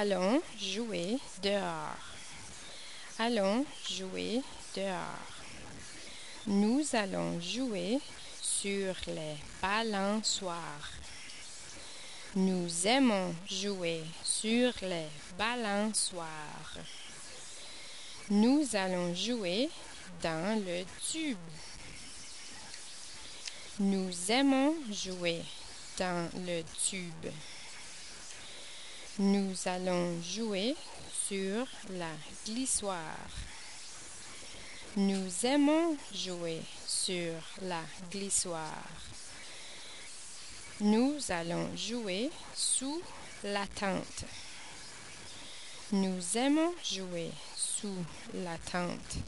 Allons jouer dehors. Allons jouer dehors. Nous allons jouer sur les balançoires. Nous aimons jouer sur les balançoires. Nous allons jouer dans le tube. Nous aimons jouer dans le tube. Nous allons jouer sur la glissoire. Nous aimons jouer sur la glissoire. Nous allons jouer sous la tente. Nous aimons jouer sous la tente.